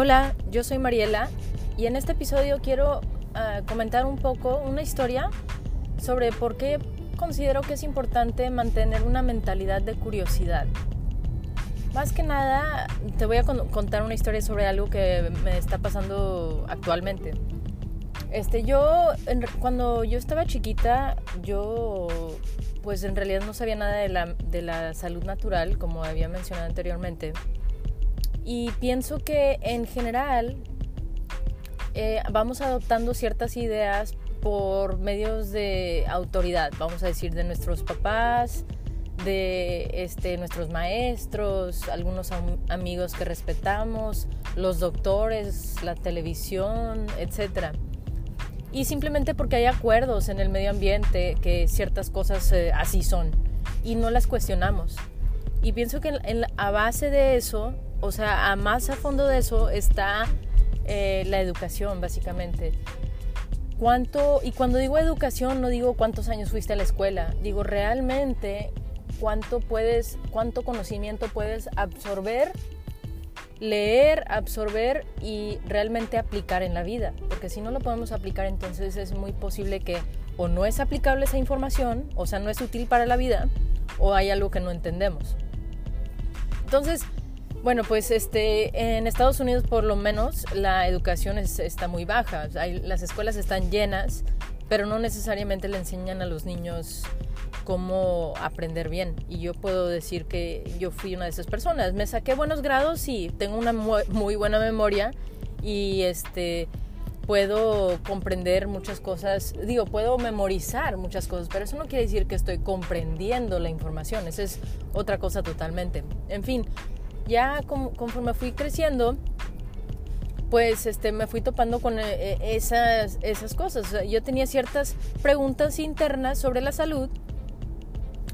Hola, yo soy Mariela y en este episodio quiero uh, comentar un poco una historia sobre por qué considero que es importante mantener una mentalidad de curiosidad. Más que nada, te voy a contar una historia sobre algo que me está pasando actualmente. Este, yo, en, cuando yo estaba chiquita, yo, pues en realidad no sabía nada de la, de la salud natural, como había mencionado anteriormente. Y pienso que en general eh, vamos adoptando ciertas ideas por medios de autoridad, vamos a decir, de nuestros papás, de este, nuestros maestros, algunos am amigos que respetamos, los doctores, la televisión, etc. Y simplemente porque hay acuerdos en el medio ambiente que ciertas cosas eh, así son y no las cuestionamos. Y pienso que a base de eso o sea, a más a fondo de eso está eh, la educación, básicamente. ¿Cuánto, y cuando digo educación, no digo cuántos años fuiste a la escuela, digo realmente cuánto puedes, cuánto conocimiento puedes absorber, leer, absorber y realmente aplicar en la vida. Porque si no lo podemos aplicar, entonces es muy posible que o no es aplicable esa información, o sea, no es útil para la vida, o hay algo que no entendemos. Entonces, bueno, pues este, en Estados Unidos por lo menos la educación está muy baja. las escuelas están llenas, pero no necesariamente le enseñan a los niños cómo aprender bien. Y yo puedo decir que yo fui una de esas personas. Me saqué buenos grados y tengo una muy buena memoria y este puedo comprender muchas cosas, digo, puedo memorizar muchas cosas, pero eso no quiere decir que estoy comprendiendo la información, esa es otra cosa totalmente. En fin, ya conforme fui creciendo, pues este, me fui topando con eh, esas, esas cosas. yo tenía ciertas preguntas internas sobre la salud,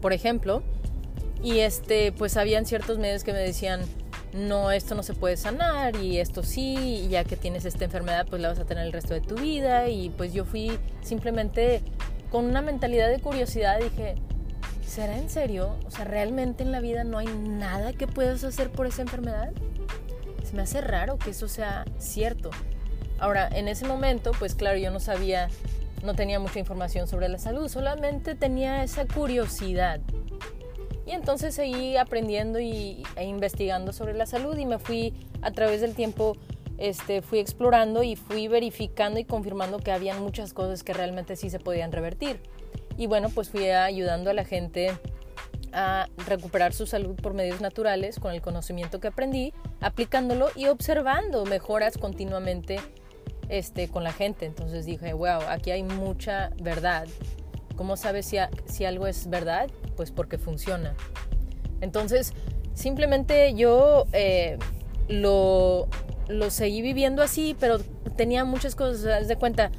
por ejemplo, y este, pues habían ciertos medios que me decían, no, esto no se puede sanar y esto sí, y ya que tienes esta enfermedad, pues la vas a tener el resto de tu vida. Y pues yo fui simplemente con una mentalidad de curiosidad, dije, ¿será en serio? O sea, ¿realmente en la vida no hay nada que puedas hacer por esa enfermedad? Se me hace raro que eso sea cierto. Ahora, en ese momento, pues claro, yo no sabía, no tenía mucha información sobre la salud, solamente tenía esa curiosidad. Y entonces seguí aprendiendo y, e investigando sobre la salud y me fui a través del tiempo, este, fui explorando y fui verificando y confirmando que había muchas cosas que realmente sí se podían revertir. Y bueno, pues fui ayudando a la gente a recuperar su salud por medios naturales con el conocimiento que aprendí, aplicándolo y observando mejoras continuamente este, con la gente. Entonces dije, wow, aquí hay mucha verdad. ¿Cómo sabes si, si algo es verdad? Pues porque funciona. Entonces, simplemente yo eh, lo, lo seguí viviendo así, pero tenía muchas cosas, de cuenta,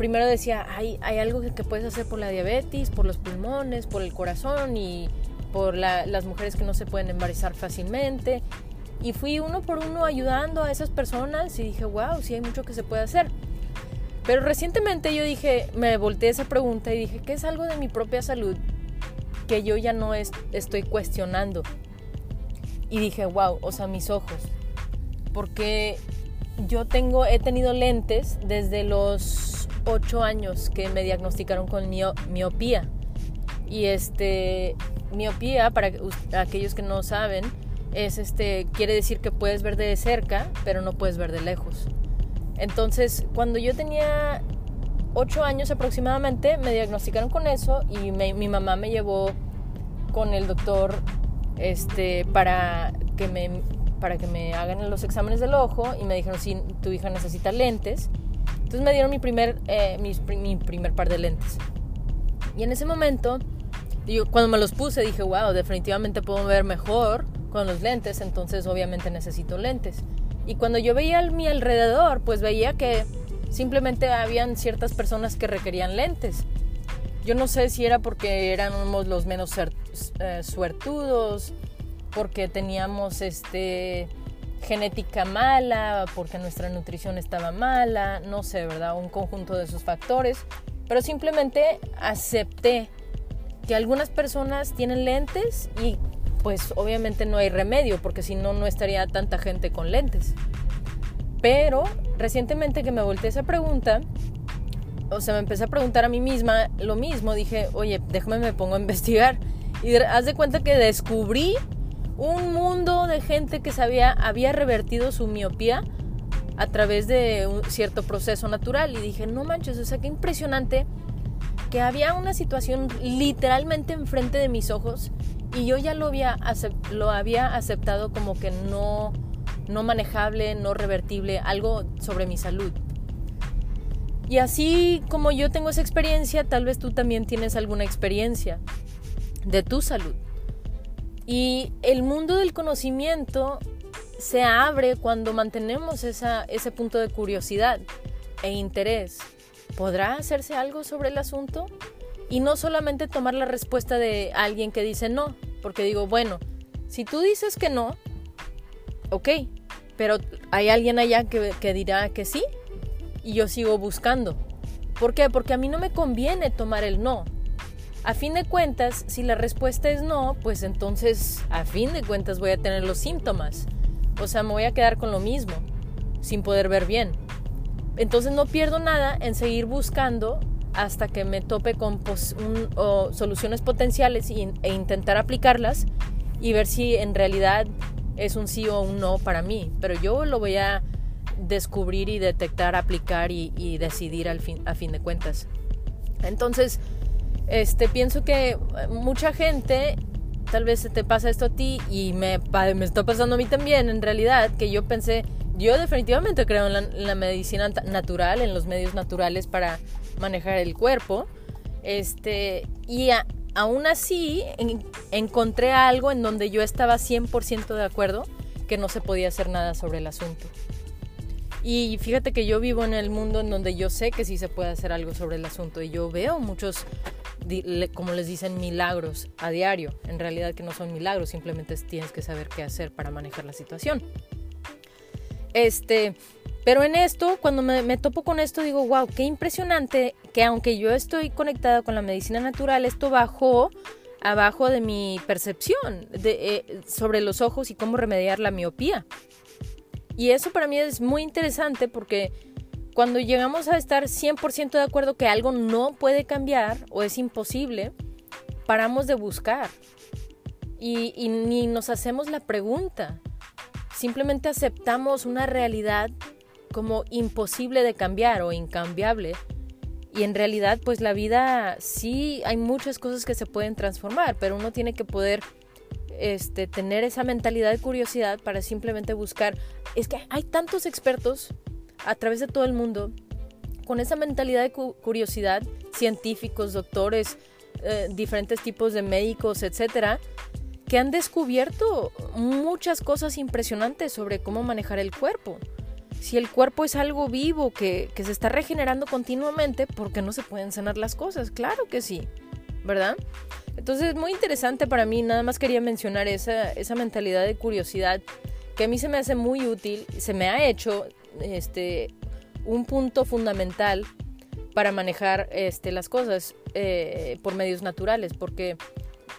primero decía, hay, algo que, puedes hacer por la diabetes, por los pulmones, por el corazón y por las mujeres que no se pueden embarazar fácilmente. Y fui uno por uno ayudando a esas personas y dije, wow, sí hay mucho que se puede hacer. Pero recientemente yo dije, me volteé esa pregunta y dije, ¿qué es algo de mi propia salud que yo ya no estoy cuestionando? Y dije, wow, o sea, mis ojos. Porque yo tengo, he tenido lentes desde los ocho años que me diagnosticaron con miopía. Y este, miopía, para aquellos que no saben, es este, quiere decir que puedes ver de cerca, pero no puedes ver de lejos. Entonces, cuando yo tenía ocho años aproximadamente, me diagnosticaron con eso y mi mamá me llevó con el doctor este, para, que me, para que me hagan los exámenes del ojo y me dijeron, si tu hija necesita lentes entonces me dieron mi primer, eh, mi, primer par de lentes. Y en ese momento, yo, cuando me los puse, dije, wow, definitivamente puedo ver mejor con los lentes, entonces obviamente necesito lentes. Y cuando yo veía a mi alrededor, pues veía que simplemente habían ciertas personas que requerían lentes. Yo no sé si era porque éramos los menos eh, suertudos, porque teníamos este genética mala, porque nuestra nutrición estaba mala, no sé, ¿verdad? Un conjunto de esos factores, pero simplemente acepté que algunas personas tienen lentes y pues obviamente no hay remedio, porque si no, no estaría tanta gente con lentes. Pero recientemente que me volteé esa pregunta, o sea, me empecé a preguntar a mí misma lo mismo. Dije, oye, déjame me pongo a investigar. Y haz de cuenta que descubrí un mundo de gente que sabía, había revertido su miopía a través de un cierto proceso natural. Y dije, no manches, o sea, qué impresionante que había una situación literalmente enfrente de mis ojos y yo ya lo había, lo había aceptado como que no, no manejable, no revertible, algo sobre mi salud. Y así como yo tengo esa experiencia, tal vez tú también tienes alguna experiencia de tu salud. Y el mundo del conocimiento se abre cuando mantenemos ese punto de curiosidad e interés. ¿Podrá hacerse algo sobre el asunto? Y no solamente tomar la respuesta de alguien que dice no, porque digo, bueno, si tú dices que no, ok, pero hay alguien allá que, que dirá que sí y yo sigo buscando. ¿Por qué? Porque a mí no me conviene tomar el no. A fin de cuentas, si la respuesta es no, pues entonces a fin de cuentas voy a tener los síntomas. O sea, me voy a quedar con lo mismo, sin poder ver bien. Entonces no pierdo nada en seguir buscando hasta que me tope con soluciones potenciales e intentar aplicarlas y ver si en realidad es un sí o un no para mí. Pero yo lo voy a descubrir y detectar, aplicar y, decidir al fin, a fin de cuentas. Entonces, este, pienso que mucha gente, tal vez te pasa esto a ti y me, me está pasando a mí también, en realidad, que yo pensé, yo definitivamente creo en la, medicina natural, en los medios naturales para manejar el cuerpo. Este, y aún así encontré algo en donde yo estaba 100% de acuerdo que no se podía hacer nada sobre el asunto. Y fíjate que yo vivo en el mundo en donde yo sé que sí se puede hacer algo sobre el asunto y yo veo muchos, como les dicen, milagros a diario. En realidad que no son milagros, simplemente tienes que saber qué hacer para manejar la situación. Este, pero en esto, cuando me, topo con esto, digo, wow, qué impresionante que aunque yo estoy conectada con la medicina natural, esto bajó abajo de mi percepción de, eh, sobre los ojos y cómo remediar la miopía. Y eso para mí es muy interesante porque cuando llegamos a estar 100% de acuerdo que algo no puede cambiar o es imposible, paramos de buscar y ni nos hacemos la pregunta simplemente aceptamos una realidad como imposible de cambiar o incambiable. Y en realidad, pues la vida sí hay muchas cosas que se pueden transformar, pero uno tiene que poder este, tener esa mentalidad de curiosidad para simplemente buscar. Es que hay tantos expertos a través de todo el mundo con esa mentalidad de curiosidad, científicos, doctores, eh, diferentes tipos de médicos, etcétera, que han descubierto muchas cosas impresionantes sobre cómo manejar el cuerpo. Si el cuerpo es algo vivo que, se está regenerando continuamente, ¿por qué no se pueden sanar las cosas? Claro que sí, ¿verdad? Entonces, es muy interesante para mí, nada más quería mencionar esa, esa mentalidad de curiosidad que a mí se me hace muy útil, se me ha hecho este, un punto fundamental para manejar este, las cosas eh, por medios naturales, porque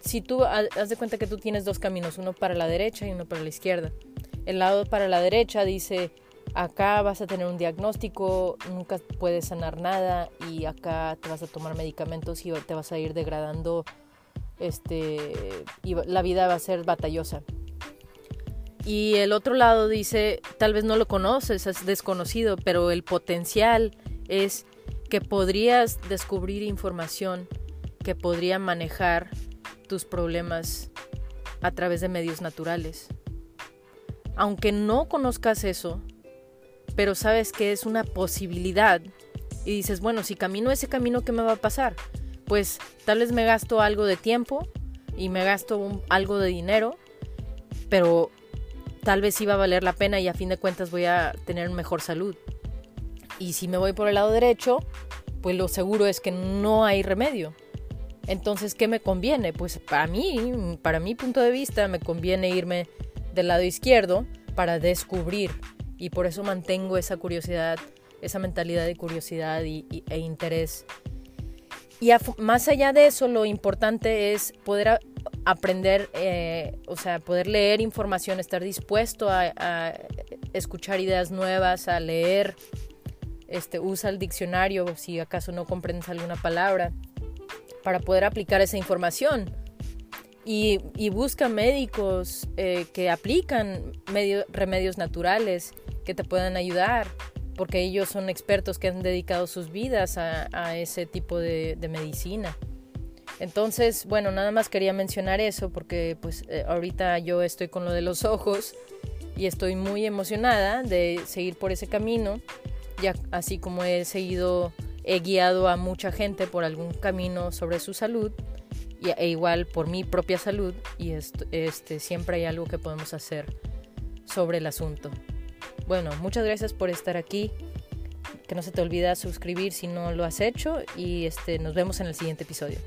si tú haz de cuenta que tú tienes dos caminos, uno para la derecha y uno para la izquierda. El lado para la derecha dice, acá vas a tener un diagnóstico, nunca puedes sanar nada y acá te vas a tomar medicamentos y te vas a ir degradando, este, y la vida va a ser batallosa. Y el otro lado dice, tal vez no lo conoces, es desconocido, pero el potencial es que podrías descubrir información que podría manejar tus problemas a través de medios naturales. Aunque no conozcas eso, pero sabes que es una posibilidad y dices, bueno, si camino ese camino, ¿qué me va a pasar? Pues tal vez me gasto algo de tiempo y me gasto algo de dinero, pero tal vez sí va a valer la pena y a fin de cuentas voy a tener mejor salud. Y si me voy por el lado derecho, pues lo seguro es que no hay remedio. Entonces, ¿qué me conviene? Pues para mí, para mi punto de vista, me conviene irme del lado izquierdo para descubrir y por eso mantengo esa curiosidad, esa mentalidad de curiosidad y, e interés. Y más allá de eso, lo importante es poder aprender, eh, o sea, poder leer información, estar dispuesto a, escuchar ideas nuevas, a leer, este, usa el diccionario si acaso no comprendes alguna palabra, para poder aplicar esa información. Y, y busca médicos eh, que aplican medio, remedios naturales que te puedan ayudar, porque ellos son expertos que han dedicado sus vidas a, ese tipo de medicina. Entonces, bueno, nada más quería mencionar eso porque pues eh, ahorita yo estoy con lo de los ojos y estoy muy emocionada de seguir por ese camino, ya así como he seguido, he guiado a mucha gente por algún camino sobre su salud y, e igual por mi propia salud y este, siempre hay algo que podemos hacer sobre el asunto. Bueno, muchas gracias por estar aquí. Que no se te olvide suscribir si no lo has hecho y este, nos vemos en el siguiente episodio.